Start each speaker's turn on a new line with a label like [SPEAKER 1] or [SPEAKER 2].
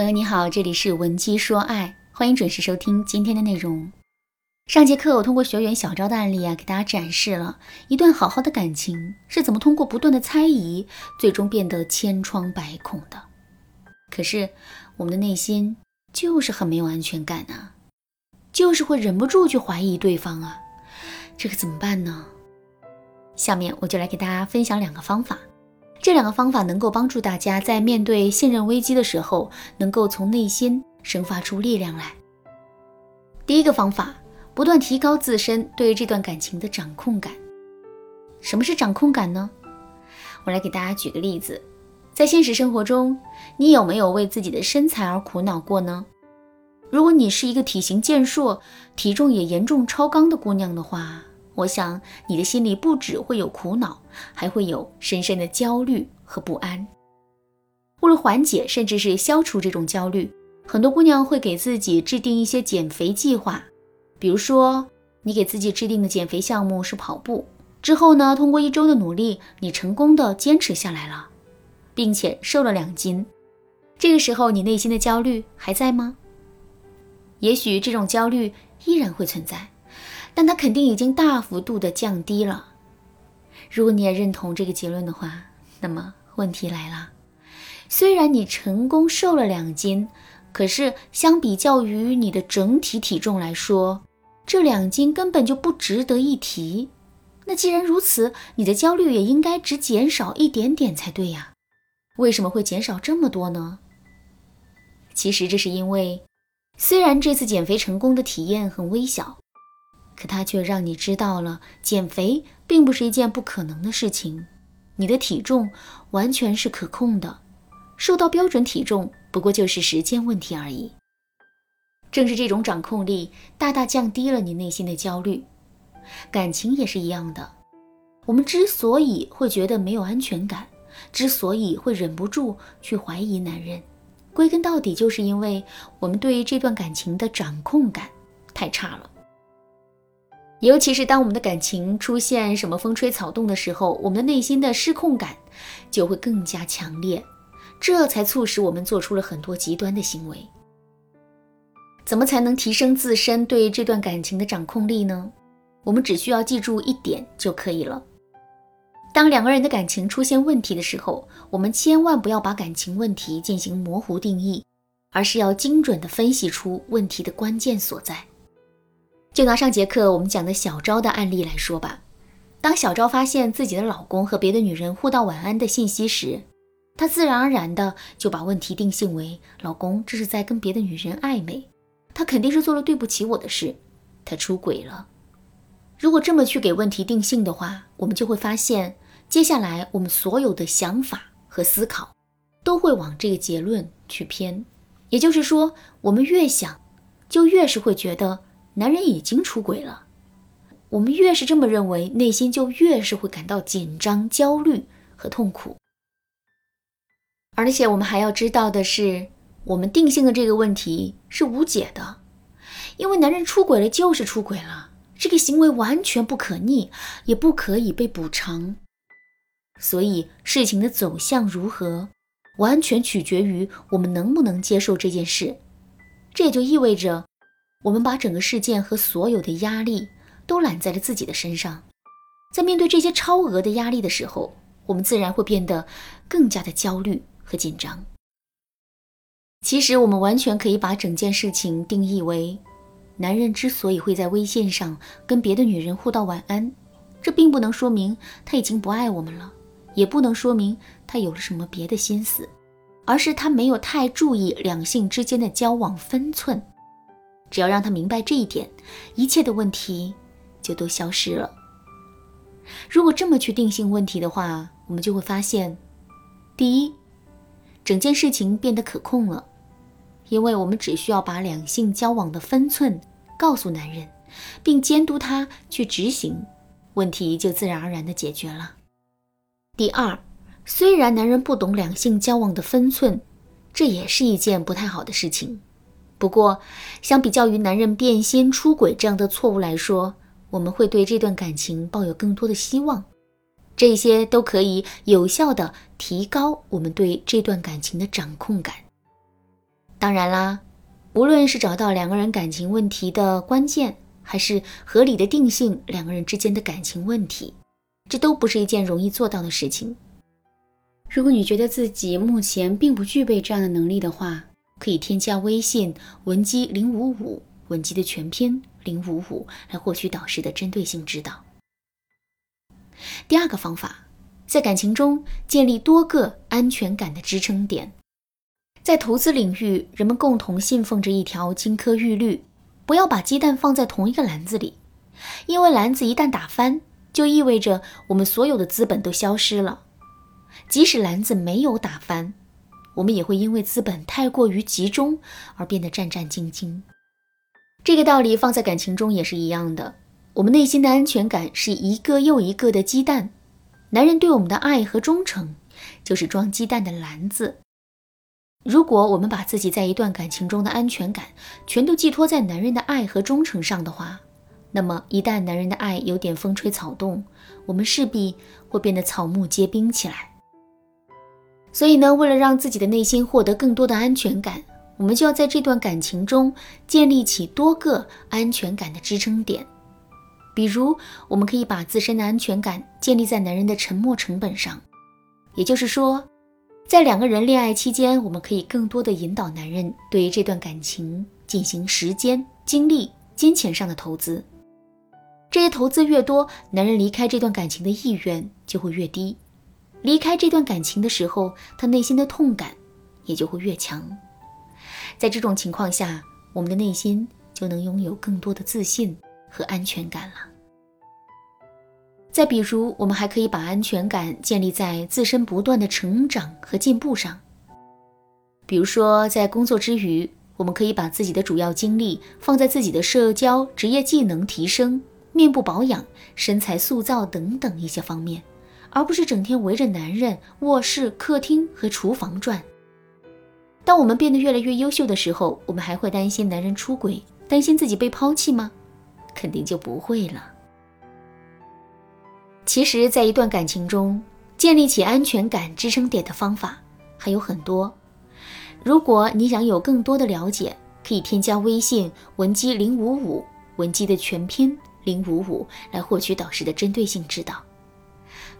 [SPEAKER 1] 朋友你好，这里是文姬说爱，欢迎准时收听今天的内容。上节课我通过学员小昭的案例啊，给大家展示了一段好好的感情是怎么通过不断的猜疑，最终变得千疮百孔的。可是我们的内心就是很没有安全感啊，就是会忍不住去怀疑对方啊，这可怎么办呢？下面我就来给大家分享两个方法。这两个方法能够帮助大家在面对信任危机的时候，能够从内心生发出力量来。第一个方法，不断提高自身对这段感情的掌控感。什么是掌控感呢？我来给大家举个例子，在现实生活中，你有没有为自己的身材而苦恼过呢？如果你是一个体型健硕、体重也严重超纲的姑娘的话，我想你的心里不只会有苦恼，还会有深深的焦虑和不安。为了缓解甚至是消除这种焦虑，很多姑娘会给自己制定一些减肥计划。比如说，你给自己制定的减肥项目是跑步，之后呢，通过一周的努力，你成功的坚持下来了，并且瘦了两斤。这个时候，你内心的焦虑还在吗？也许这种焦虑依然会存在。但它肯定已经大幅度的降低了。如果你也认同这个结论的话，那么问题来了：虽然你成功瘦了两斤，可是相比较于你的整体体重来说，这两斤根本就不值得一提。那既然如此，你的焦虑也应该只减少一点点才对呀？为什么会减少这么多呢？其实这是因为，虽然这次减肥成功的体验很微小。可他却让你知道了，减肥并不是一件不可能的事情，你的体重完全是可控的，瘦到标准体重不过就是时间问题而已。正是这种掌控力，大大降低了你内心的焦虑。感情也是一样的，我们之所以会觉得没有安全感，之所以会忍不住去怀疑男人，归根到底就是因为我们对于这段感情的掌控感太差了。尤其是当我们的感情出现什么风吹草动的时候，我们的内心的失控感就会更加强烈，这才促使我们做出了很多极端的行为。怎么才能提升自身对这段感情的掌控力呢？我们只需要记住一点就可以了：当两个人的感情出现问题的时候，我们千万不要把感情问题进行模糊定义，而是要精准地分析出问题的关键所在。就拿上节课我们讲的小昭的案例来说吧，当小昭发现自己的老公和别的女人互道晚安的信息时，她自然而然的就把问题定性为老公这是在跟别的女人暧昧，他肯定是做了对不起我的事，他出轨了。如果这么去给问题定性的话，我们就会发现，接下来我们所有的想法和思考都会往这个结论去偏，也就是说，我们越想，就越是会觉得。男人已经出轨了，我们越是这么认为，内心就越是会感到紧张、焦虑和痛苦。而且我们还要知道的是，我们定性的这个问题是无解的，因为男人出轨了就是出轨了，这个行为完全不可逆，也不可以被补偿。所以事情的走向如何，完全取决于我们能不能接受这件事。这也就意味着。我们把整个事件和所有的压力都揽在了自己的身上，在面对这些超额的压力的时候，我们自然会变得更加的焦虑和紧张。其实，我们完全可以把整件事情定义为：男人之所以会在微信上跟别的女人互道晚安，这并不能说明他已经不爱我们了，也不能说明他有了什么别的心思，而是他没有太注意两性之间的交往分寸。只要让他明白这一点，一切的问题就都消失了。如果这么去定性问题的话，我们就会发现，第一，整件事情变得可控了，因为我们只需要把两性交往的分寸告诉男人，并监督他去执行，问题就自然而然的解决了。第二，虽然男人不懂两性交往的分寸，这也是一件不太好的事情。不过，相比较于男人变心、出轨这样的错误来说，我们会对这段感情抱有更多的希望。这些都可以有效的提高我们对这段感情的掌控感。当然啦，无论是找到两个人感情问题的关键，还是合理的定性两个人之间的感情问题，这都不是一件容易做到的事情。如果你觉得自己目前并不具备这样的能力的话，可以添加微信文姬零五五，文姬的全拼零五五，来获取导师的针对性指导。第二个方法，在感情中建立多个安全感的支撑点。在投资领域，人们共同信奉着一条金科玉律：不要把鸡蛋放在同一个篮子里，因为篮子一旦打翻，就意味着我们所有的资本都消失了。即使篮子没有打翻，我们也会因为资本太过于集中而变得战战兢兢。这个道理放在感情中也是一样的。我们内心的安全感是一个又一个的鸡蛋，男人对我们的爱和忠诚就是装鸡蛋的篮子。如果我们把自己在一段感情中的安全感全都寄托在男人的爱和忠诚上的话，那么一旦男人的爱有点风吹草动，我们势必会变得草木皆兵起来。所以呢，为了让自己的内心获得更多的安全感，我们就要在这段感情中建立起多个安全感的支撑点。比如，我们可以把自身的安全感建立在男人的沉默成本上，也就是说。在两个人恋爱期间，我们可以更多的引导男人对于这段感情进行时间、精力、金钱上的投资。这些投资越多，男人离开这段感情的意愿就会越低。离开这段感情的时候，他内心的痛感也就会越强。在这种情况下，我们的内心就能拥有更多的自信和安全感了。再比如，我们还可以把安全感建立在自身不断的成长和进步上。比如说，在工作之余，我们可以把自己的主要精力放在自己的社交、职业技能提升、面部保养、身材塑造等等一些方面，而不是整天围着男人卧室、客厅和厨房转。当我们变得越来越优秀的时候，我们还会担心男人出轨，担心自己被抛弃吗？肯定就不会了。其实，在一段感情中建立起安全感支撑点的方法还有很多。如果你想有更多的了解，可以添加微信文姬零五五，文姬的全拼零五五，来获取导师的针对性指导。